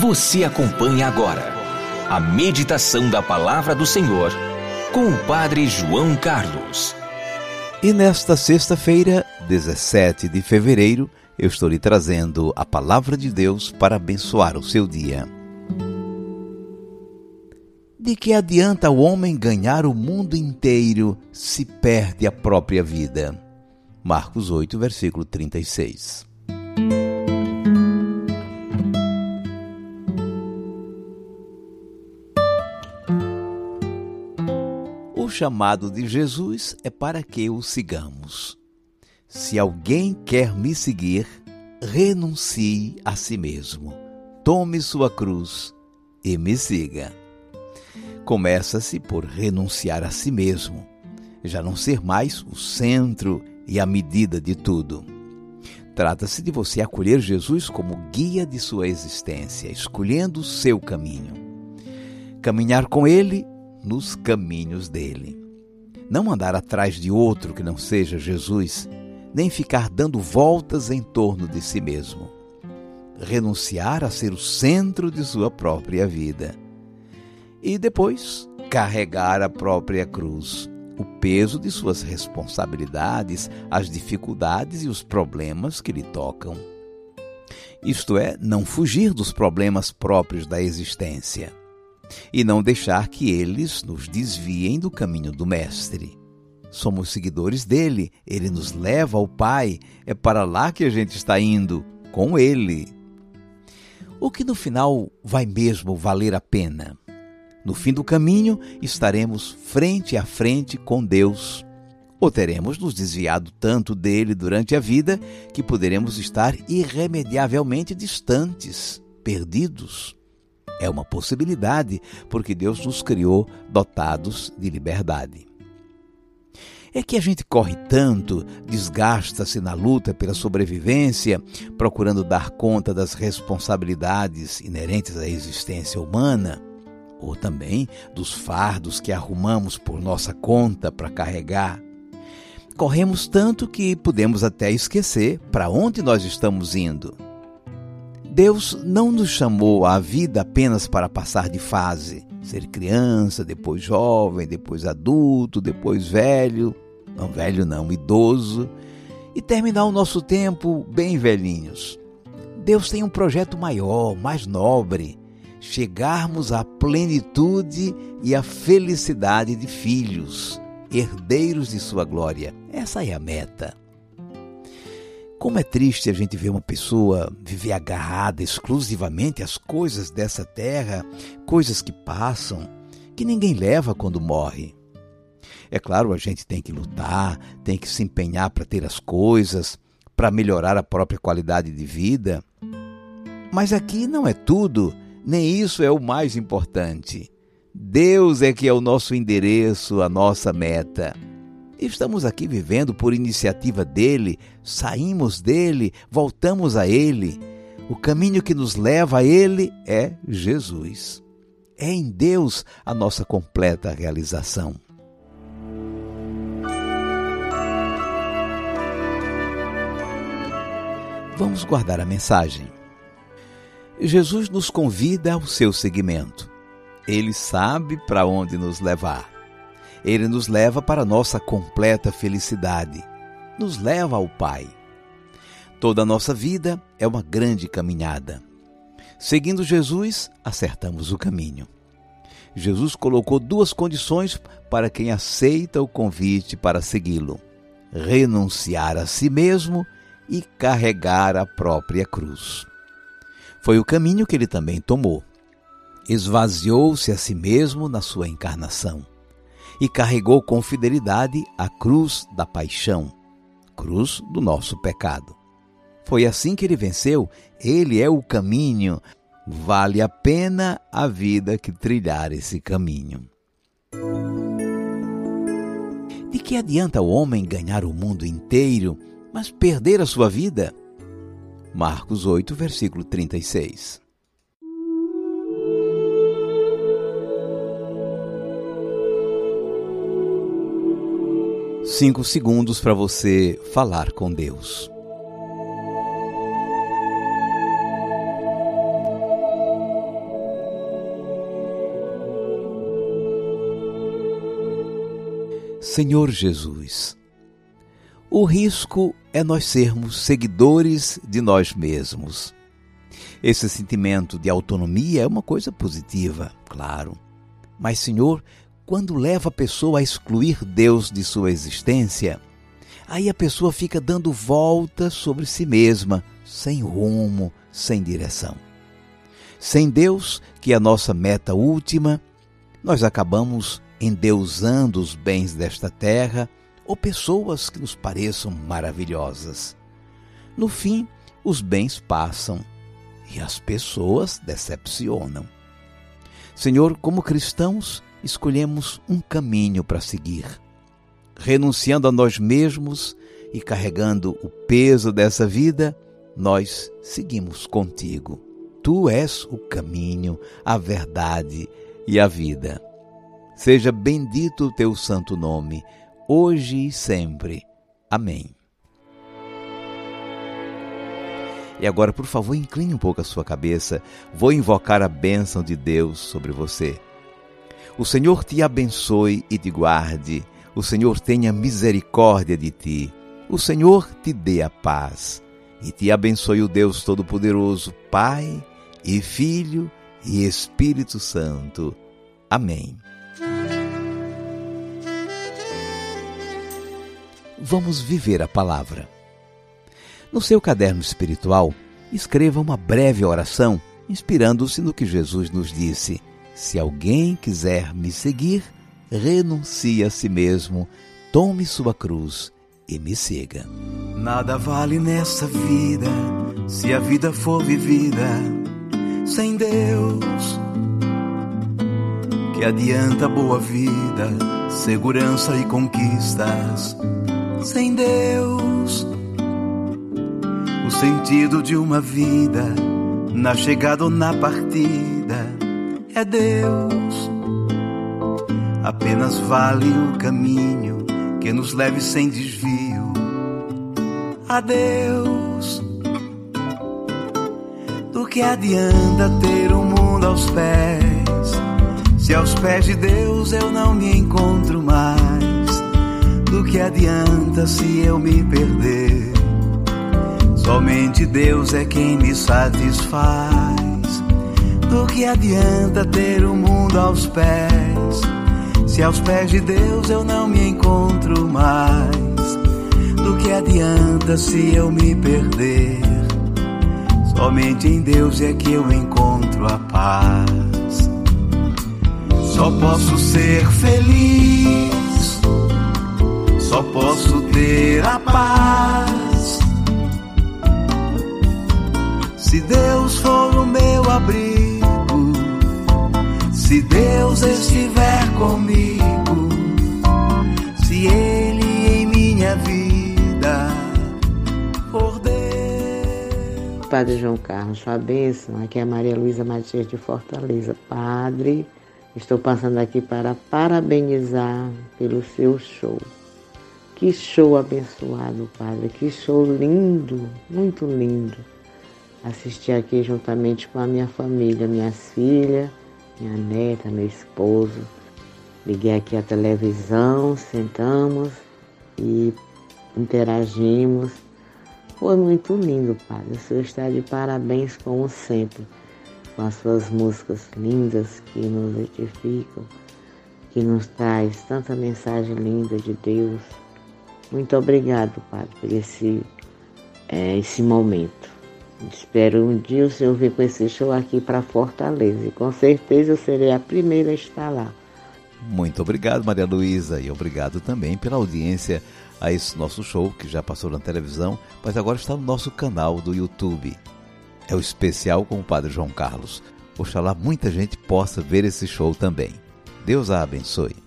Você acompanha agora a meditação da palavra do Senhor com o Padre João Carlos. E nesta sexta-feira, 17 de fevereiro, eu estou lhe trazendo a palavra de Deus para abençoar o seu dia. De que adianta o homem ganhar o mundo inteiro se perde a própria vida? Marcos 8, versículo 36. O chamado de Jesus é para que o sigamos. Se alguém quer me seguir, renuncie a si mesmo, tome sua cruz e me siga. Começa-se por renunciar a si mesmo, já não ser mais o centro e a medida de tudo. Trata-se de você acolher Jesus como guia de sua existência, escolhendo o seu caminho. Caminhar com Ele nos caminhos dele. Não andar atrás de outro que não seja Jesus nem ficar dando voltas em torno de si mesmo. Renunciar a ser o centro de sua própria vida. E depois, carregar a própria cruz, o peso de suas responsabilidades, as dificuldades e os problemas que lhe tocam. Isto é, não fugir dos problemas próprios da existência e não deixar que eles nos desviem do caminho do Mestre. Somos seguidores dele, ele nos leva ao Pai, é para lá que a gente está indo, com ele. O que no final vai mesmo valer a pena? No fim do caminho, estaremos frente a frente com Deus. Ou teremos nos desviado tanto dele durante a vida que poderemos estar irremediavelmente distantes, perdidos. É uma possibilidade, porque Deus nos criou dotados de liberdade. É que a gente corre tanto, desgasta-se na luta pela sobrevivência, procurando dar conta das responsabilidades inerentes à existência humana, ou também dos fardos que arrumamos por nossa conta para carregar. Corremos tanto que podemos até esquecer para onde nós estamos indo. Deus não nos chamou à vida apenas para passar de fase, ser criança, depois jovem, depois adulto, depois velho não velho não, idoso, e terminar o nosso tempo bem velhinhos. Deus tem um projeto maior, mais nobre, chegarmos à plenitude e à felicidade de filhos, herdeiros de sua glória. Essa é a meta. Como é triste a gente ver uma pessoa viver agarrada exclusivamente às coisas dessa terra, coisas que passam, que ninguém leva quando morre. É claro, a gente tem que lutar, tem que se empenhar para ter as coisas, para melhorar a própria qualidade de vida. Mas aqui não é tudo, nem isso é o mais importante. Deus é que é o nosso endereço, a nossa meta. Estamos aqui vivendo por iniciativa dele, saímos dele, voltamos a ele. O caminho que nos leva a ele é Jesus. É em Deus a nossa completa realização. Vamos guardar a mensagem. Jesus nos convida ao seu seguimento. Ele sabe para onde nos levar. Ele nos leva para nossa completa felicidade. Nos leva ao Pai. Toda a nossa vida é uma grande caminhada. Seguindo Jesus, acertamos o caminho. Jesus colocou duas condições para quem aceita o convite para segui-lo: renunciar a si mesmo e carregar a própria cruz. Foi o caminho que ele também tomou. Esvaziou-se a si mesmo na sua encarnação e carregou com fidelidade a cruz da paixão, cruz do nosso pecado. Foi assim que ele venceu. Ele é o caminho. Vale a pena a vida que trilhar esse caminho. De que adianta o homem ganhar o mundo inteiro, mas perder a sua vida? Marcos 8, versículo 36. Cinco segundos para você falar com Deus. Senhor Jesus, o risco é nós sermos seguidores de nós mesmos. Esse sentimento de autonomia é uma coisa positiva, claro. Mas, Senhor, quando leva a pessoa a excluir Deus de sua existência, aí a pessoa fica dando voltas sobre si mesma, sem rumo, sem direção. Sem Deus, que é a nossa meta última, nós acabamos endeusando os bens desta terra ou pessoas que nos pareçam maravilhosas. No fim, os bens passam e as pessoas decepcionam. Senhor, como cristãos, escolhemos um caminho para seguir. Renunciando a nós mesmos e carregando o peso dessa vida, nós seguimos contigo. Tu és o caminho, a verdade e a vida. Seja bendito o teu santo nome, hoje e sempre. Amém. E agora, por favor, incline um pouco a sua cabeça. Vou invocar a bênção de Deus sobre você. O Senhor te abençoe e te guarde. O Senhor tenha misericórdia de ti. O Senhor te dê a paz. E te abençoe o Deus Todo-Poderoso, Pai e Filho e Espírito Santo. Amém. vamos viver a palavra. No seu caderno espiritual, escreva uma breve oração inspirando-se no que Jesus nos disse: Se alguém quiser me seguir, renuncie a si mesmo, tome sua cruz e me siga. Nada vale nessa vida se a vida for vivida sem Deus. Que adianta boa vida, segurança e conquistas sem Deus. O sentido de uma vida, na chegada ou na partida, é Deus. Apenas vale o caminho que nos leve sem desvio a Deus. Do que adianta ter o um mundo aos pés, se aos pés de Deus eu não me encontro mais? do que adianta se eu me perder? Somente Deus é quem me satisfaz. Do que adianta ter o mundo aos pés? Se aos pés de Deus eu não me encontro mais. Do que adianta se eu me perder? Somente em Deus é que eu encontro a paz. Só posso ser feliz só posso ter a paz. Se Deus for o meu abrigo, se Deus estiver comigo, se Ele em minha vida for Deus. Padre João Carlos, sua bênção. Aqui é Maria Luísa Matias de Fortaleza. Padre, estou passando aqui para parabenizar pelo seu show. Que show abençoado, Padre. Que show lindo, muito lindo. Assisti aqui juntamente com a minha família, minhas filhas, minha neta, meu esposo. Liguei aqui a televisão, sentamos e interagimos. Foi muito lindo, Padre. O Senhor está de parabéns, como sempre, com as suas músicas lindas que nos edificam, que nos traz tanta mensagem linda de Deus. Muito obrigado, Padre, por esse, é, esse momento. Espero um dia o Senhor vir com esse show aqui para Fortaleza e com certeza eu serei a primeira a estar lá. Muito obrigado, Maria Luísa, e obrigado também pela audiência a esse nosso show, que já passou na televisão, mas agora está no nosso canal do YouTube. É o especial com o Padre João Carlos. Oxalá muita gente possa ver esse show também. Deus a abençoe.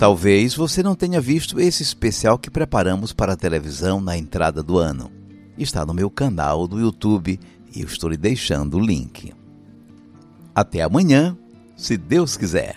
Talvez você não tenha visto esse especial que preparamos para a televisão na entrada do ano. Está no meu canal do YouTube e eu estou lhe deixando o link. Até amanhã, se Deus quiser.